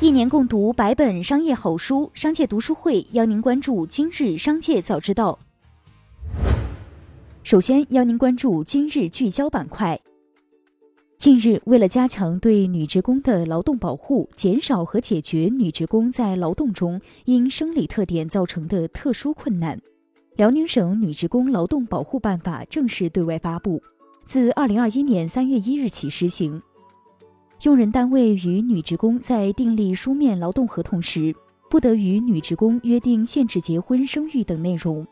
一年共读百本商业好书，商界读书会邀您关注今日商界早知道。首先邀您关注今日聚焦板块。近日，为了加强对女职工的劳动保护，减少和解决女职工在劳动中因生理特点造成的特殊困难，辽宁省女职工劳动保护办法正式对外发布，自二零二一年三月一日起施行。用人单位与女职工在订立书面劳动合同时，不得与女职工约定限制结婚、生育等内容。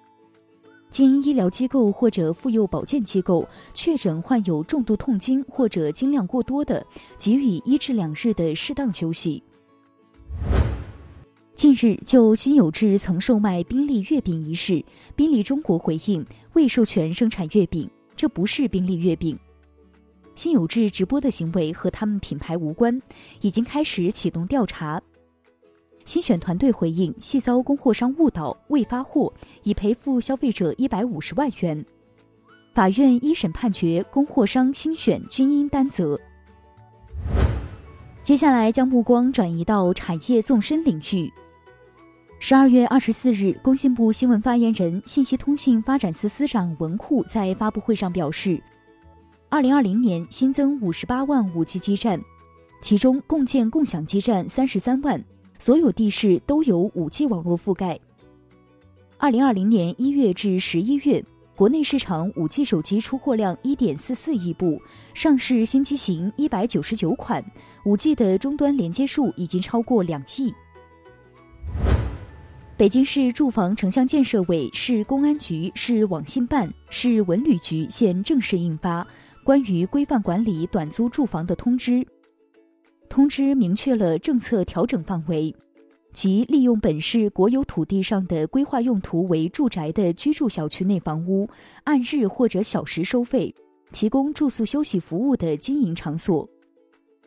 经医疗机构或者妇幼保健机构确诊患有重度痛经或者经量过多的，给予一至两日的适当休息。近日，就辛有志曾售卖宾利月饼一事，宾利中国回应未授权生产月饼，这不是宾利月饼。辛有志直播的行为和他们品牌无关，已经开始启动调查。新选团队回应系遭供货商误导未发货，已赔付消费者一百五十万元。法院一审判决供货商新选均应担责。接下来将目光转移到产业纵深领域。十二月二十四日，工信部新闻发言人、信息通信发展司司长文库在发布会上表示。二零二零年新增五十八万五 G 基站，其中共建共享基站三十三万，所有地市都有五 G 网络覆盖。二零二零年一月至十一月，国内市场五 G 手机出货量一点四四亿部，上市新机型一百九十九款，五 G 的终端连接数已经超过两亿。北京市住房城乡建设委、市公安局、市网信办、市文旅局现正式印发。关于规范管理短租住房的通知，通知明确了政策调整范围，即利用本市国有土地上的规划用途为住宅的居住小区内房屋，按日或者小时收费，提供住宿休息服务的经营场所，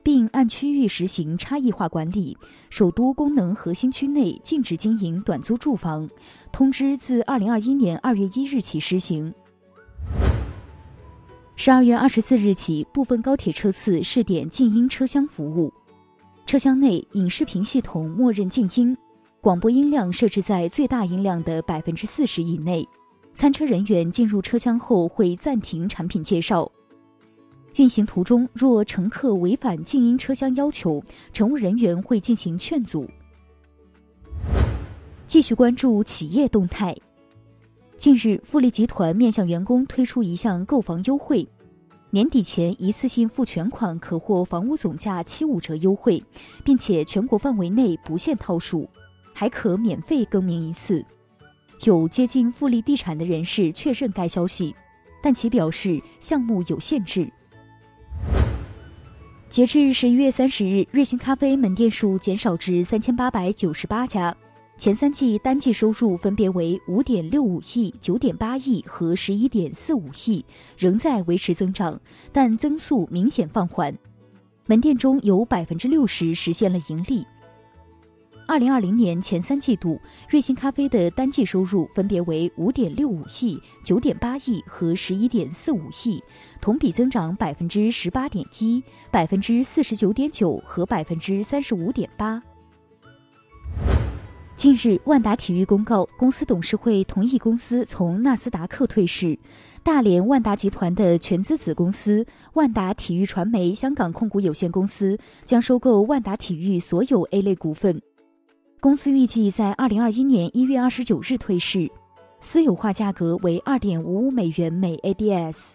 并按区域实行差异化管理。首都功能核心区内禁止经营短租住房。通知自二零二一年二月一日起施行。十二月二十四日起，部分高铁车次试点静音车厢服务。车厢内影视频系统默认静音，广播音量设置在最大音量的百分之四十以内。餐车人员进入车厢后会暂停产品介绍。运行途中若乘客违反静音车厢要求，乘务人员会进行劝阻。继续关注企业动态。近日，富力集团面向员工推出一项购房优惠，年底前一次性付全款可获房屋总价七五折优惠，并且全国范围内不限套数，还可免费更名一次。有接近富力地产的人士确认该消息，但其表示项目有限制。截至十一月三十日，瑞幸咖啡门店数减少至三千八百九十八家。前三季单季收入分别为五点六五亿、九点八亿和十一点四五亿，仍在维持增长，但增速明显放缓。门店中有百分之六十实现了盈利。二零二零年前三季度，瑞幸咖啡的单季收入分别为五点六五亿、九点八亿和十一点四五亿，同比增长百分之十八点一、百分之四十九点九和百分之三十五点八。近日，万达体育公告，公司董事会同意公司从纳斯达克退市。大连万达集团的全资子公司万达体育传媒香港控股有限公司将收购万达体育所有 A 类股份。公司预计在二零二一年一月二十九日退市，私有化价格为二点五五美元每 ADS。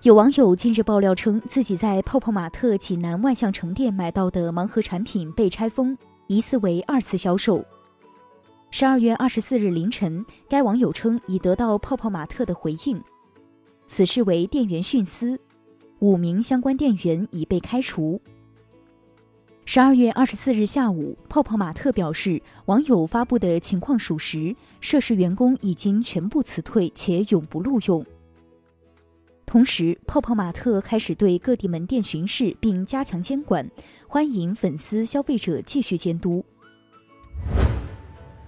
有网友近日爆料称，自己在泡泡玛特济南万象城店买到的盲盒产品被拆封。疑似为二次销售。十二月二十四日凌晨，该网友称已得到泡泡玛特的回应，此事为店员徇私，五名相关店员已被开除。十二月二十四日下午，泡泡玛特表示网友发布的情况属实，涉事员工已经全部辞退且永不录用。同时，泡泡玛特开始对各地门店巡视并加强监管，欢迎粉丝、消费者继续监督。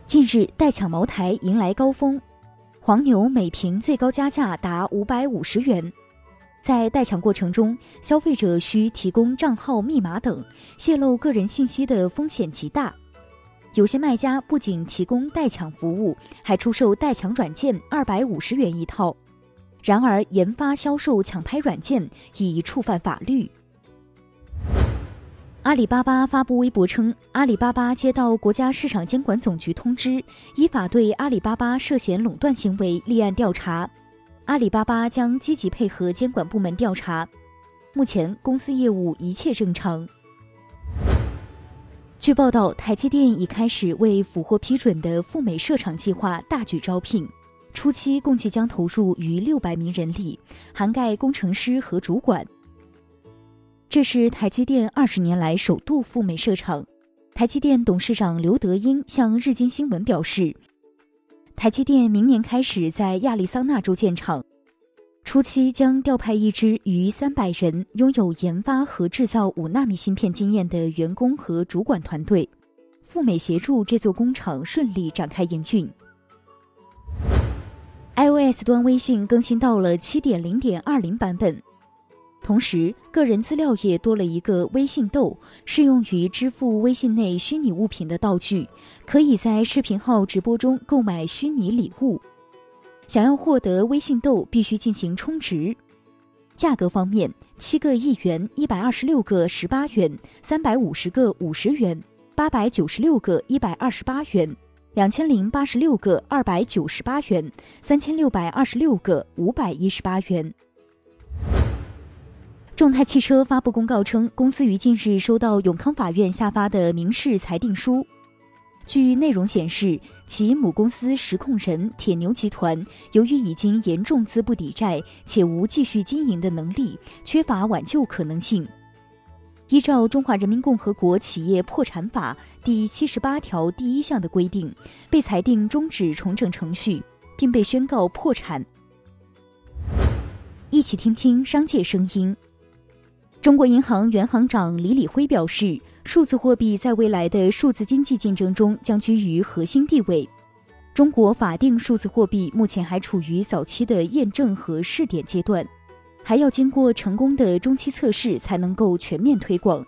近日，代抢茅台迎来高峰，黄牛每瓶最高加价达五百五十元。在代抢过程中，消费者需提供账号密码等，泄露个人信息的风险极大。有些卖家不仅提供代抢服务，还出售代抢软件，二百五十元一套。然而，研发销售抢拍软件已触犯法律。阿里巴巴发布微博称，阿里巴巴接到国家市场监管总局通知，依法对阿里巴巴涉嫌垄断行为立案调查。阿里巴巴将积极配合监管部门调查，目前公司业务一切正常。据报道，台积电已开始为俘获批准的赴美设厂计划大举招聘，初期共计将投入逾六百名人力，涵盖工程师和主管。这是台积电二十年来首度赴美设厂。台积电董事长刘德英向日经新闻表示，台积电明年开始在亚利桑那州建厂，初期将调派一支逾三百人、拥有研发和制造五纳米芯片经验的员工和主管团队，赴美协助这座工厂顺利展开营运。iOS 端微信更新到了七点零点二零版本。同时，个人资料页多了一个微信豆，适用于支付微信内虚拟物品的道具，可以在视频号直播中购买虚拟礼物。想要获得微信豆，必须进行充值。价格方面，七个一元一百二十六个十八元，三百五十个五十元，八百九十六个一百二十八元，两千零八十六个二百九十八元，三千六百二十六个五百一十八元。众泰汽车发布公告称，公司于近日收到永康法院下发的民事裁定书。据内容显示，其母公司实控人铁牛集团由于已经严重资不抵债，且无继续经营的能力，缺乏挽救可能性。依照《中华人民共和国企业破产法》第七十八条第一项的规定，被裁定终止重整程序，并被宣告破产。一起听听商界声音。中国银行原行长李李辉表示，数字货币在未来的数字经济竞争中将居于核心地位。中国法定数字货币目前还处于早期的验证和试点阶段，还要经过成功的中期测试才能够全面推广。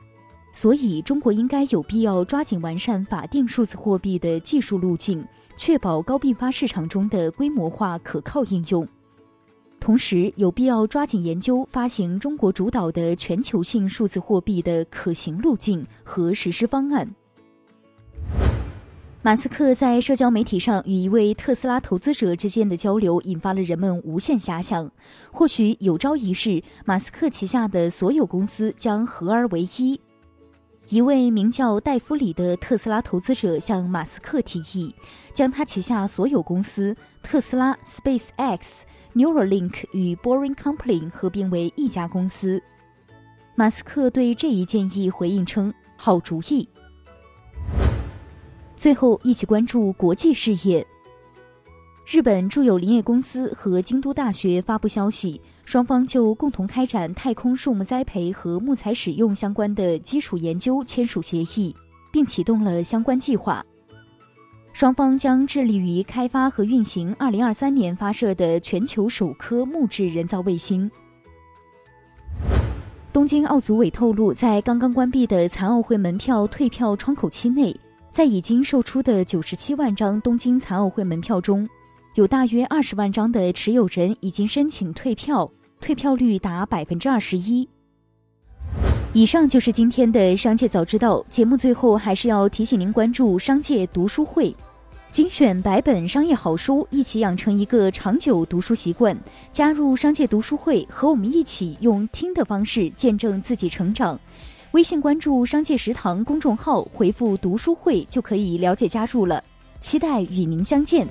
所以，中国应该有必要抓紧完善法定数字货币的技术路径，确保高并发市场中的规模化可靠应用。同时，有必要抓紧研究发行中国主导的全球性数字货币的可行路径和实施方案。马斯克在社交媒体上与一位特斯拉投资者之间的交流，引发了人们无限遐想。或许有朝一日，马斯克旗下的所有公司将合而为一。一位名叫戴夫里的特斯拉投资者向马斯克提议，将他旗下所有公司特斯拉、Space X。Neuralink 与 Boring Company 合并为一家公司。马斯克对这一建议回应称：“好主意。”最后，一起关注国际事业。日本住友林业公司和京都大学发布消息，双方就共同开展太空树木栽培和木材使用相关的基础研究签署协议，并启动了相关计划。双方将致力于开发和运行2023年发射的全球首颗木质人造卫星。东京奥组委透露，在刚刚关闭的残奥会门票退票窗口期内，在已经售出的97万张东京残奥会门票中，有大约20万张的持有人已经申请退票，退票率达百分之二十一。以上就是今天的商界早知道节目，最后还是要提醒您关注商界读书会。精选百本商业好书，一起养成一个长久读书习惯。加入商界读书会，和我们一起用听的方式见证自己成长。微信关注“商界食堂”公众号，回复“读书会”就可以了解加入了。期待与您相见。